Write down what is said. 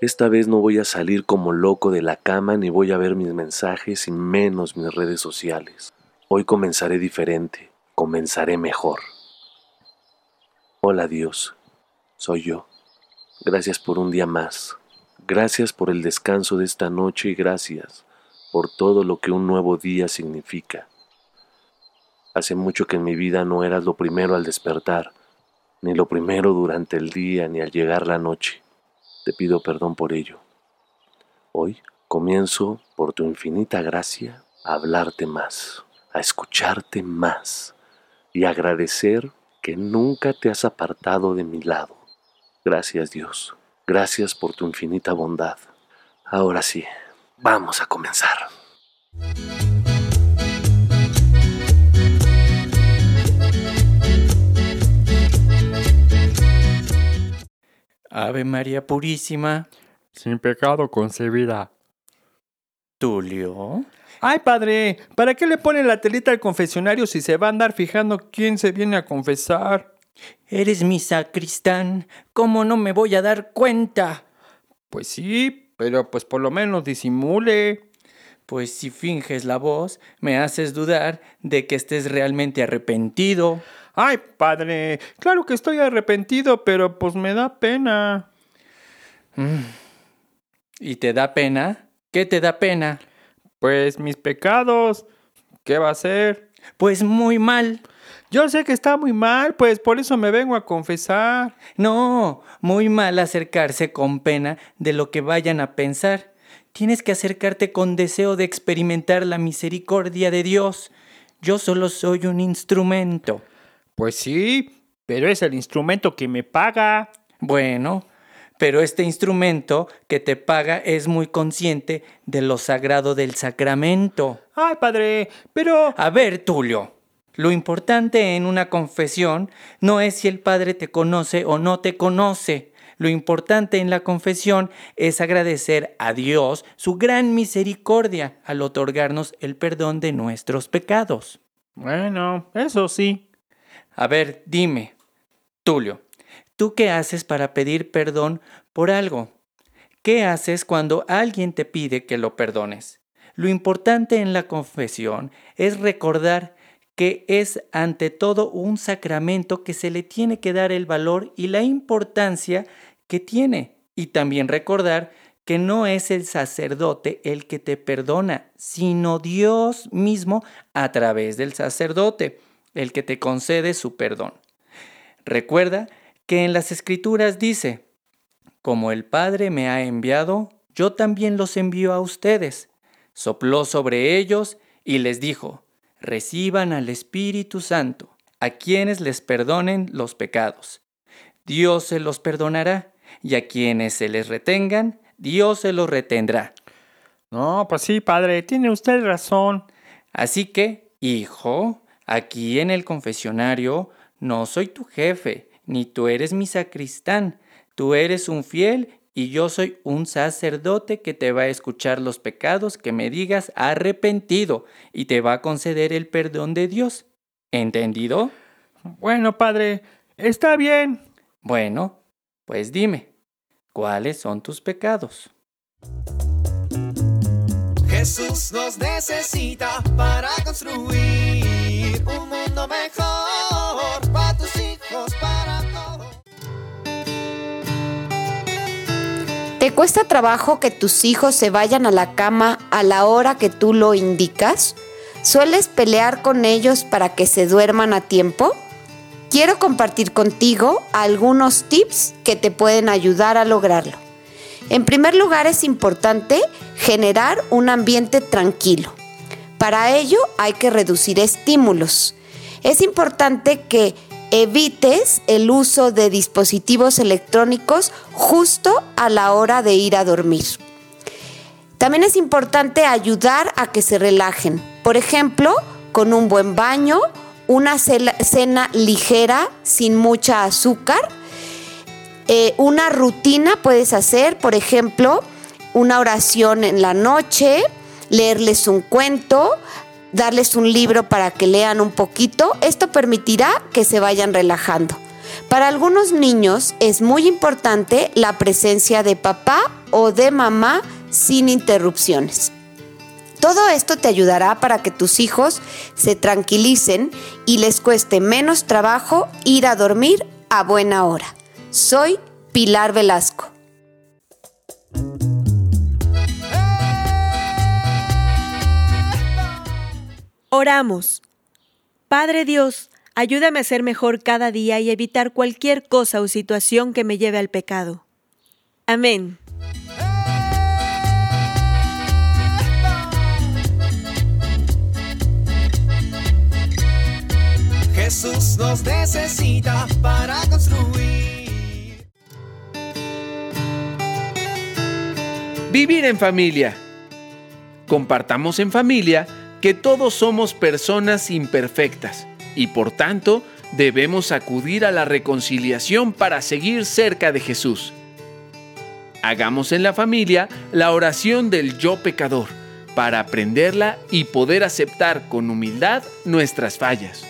Esta vez no voy a salir como loco de la cama ni voy a ver mis mensajes y menos mis redes sociales. Hoy comenzaré diferente, comenzaré mejor. Hola Dios, soy yo. Gracias por un día más. Gracias por el descanso de esta noche y gracias por todo lo que un nuevo día significa. Hace mucho que en mi vida no eras lo primero al despertar, ni lo primero durante el día, ni al llegar la noche. Te pido perdón por ello. Hoy comienzo, por tu infinita gracia, a hablarte más, a escucharte más y agradecer que nunca te has apartado de mi lado. Gracias Dios, gracias por tu infinita bondad. Ahora sí, vamos a comenzar. Ave María Purísima, sin pecado concebida. Tulio. Ay, padre, ¿para qué le ponen la telita al confesionario si se va a andar fijando quién se viene a confesar? Eres mi sacristán, ¿cómo no me voy a dar cuenta? Pues sí, pero pues por lo menos disimule. Pues si finges la voz, me haces dudar de que estés realmente arrepentido. Ay, padre, claro que estoy arrepentido, pero pues me da pena. Mm. ¿Y te da pena? ¿Qué te da pena? Pues mis pecados. ¿Qué va a ser? Pues muy mal. Yo sé que está muy mal, pues por eso me vengo a confesar. No, muy mal acercarse con pena de lo que vayan a pensar. Tienes que acercarte con deseo de experimentar la misericordia de Dios. Yo solo soy un instrumento. Pues sí, pero es el instrumento que me paga. Bueno, pero este instrumento que te paga es muy consciente de lo sagrado del sacramento. Ay, padre, pero... A ver, Tulio, lo importante en una confesión no es si el Padre te conoce o no te conoce. Lo importante en la confesión es agradecer a Dios su gran misericordia al otorgarnos el perdón de nuestros pecados. Bueno, eso sí. A ver, dime, Tulio, ¿tú qué haces para pedir perdón por algo? ¿Qué haces cuando alguien te pide que lo perdones? Lo importante en la confesión es recordar que es ante todo un sacramento que se le tiene que dar el valor y la importancia que tiene. Y también recordar que no es el sacerdote el que te perdona, sino Dios mismo a través del sacerdote, el que te concede su perdón. Recuerda que en las escrituras dice, como el Padre me ha enviado, yo también los envío a ustedes. Sopló sobre ellos y les dijo, reciban al Espíritu Santo, a quienes les perdonen los pecados. Dios se los perdonará, y a quienes se les retengan, Dios se los retendrá. No, pues sí, padre, tiene usted razón. Así que, hijo, aquí en el confesionario no soy tu jefe, ni tú eres mi sacristán. Tú eres un fiel y yo soy un sacerdote que te va a escuchar los pecados que me digas arrepentido y te va a conceder el perdón de Dios. ¿Entendido? Bueno, padre, está bien. Bueno, pues dime, ¿cuáles son tus pecados? Jesús nos necesita para construir un mundo mejor para tus hijos, para todos. ¿Te cuesta trabajo que tus hijos se vayan a la cama a la hora que tú lo indicas? ¿Sueles pelear con ellos para que se duerman a tiempo? Quiero compartir contigo algunos tips que te pueden ayudar a lograrlo. En primer lugar es importante generar un ambiente tranquilo. Para ello hay que reducir estímulos. Es importante que evites el uso de dispositivos electrónicos justo a la hora de ir a dormir. También es importante ayudar a que se relajen. Por ejemplo, con un buen baño, una cena ligera sin mucha azúcar, eh, una rutina puedes hacer, por ejemplo, una oración en la noche, leerles un cuento, darles un libro para que lean un poquito. Esto permitirá que se vayan relajando. Para algunos niños es muy importante la presencia de papá o de mamá sin interrupciones. Todo esto te ayudará para que tus hijos se tranquilicen y les cueste menos trabajo ir a dormir a buena hora. Soy Pilar Velasco. Oramos. Padre Dios, ayúdame a ser mejor cada día y evitar cualquier cosa o situación que me lleve al pecado. Amén. Jesús nos necesita para construir. Vivir en familia. Compartamos en familia que todos somos personas imperfectas y por tanto debemos acudir a la reconciliación para seguir cerca de Jesús. Hagamos en la familia la oración del yo pecador para aprenderla y poder aceptar con humildad nuestras fallas.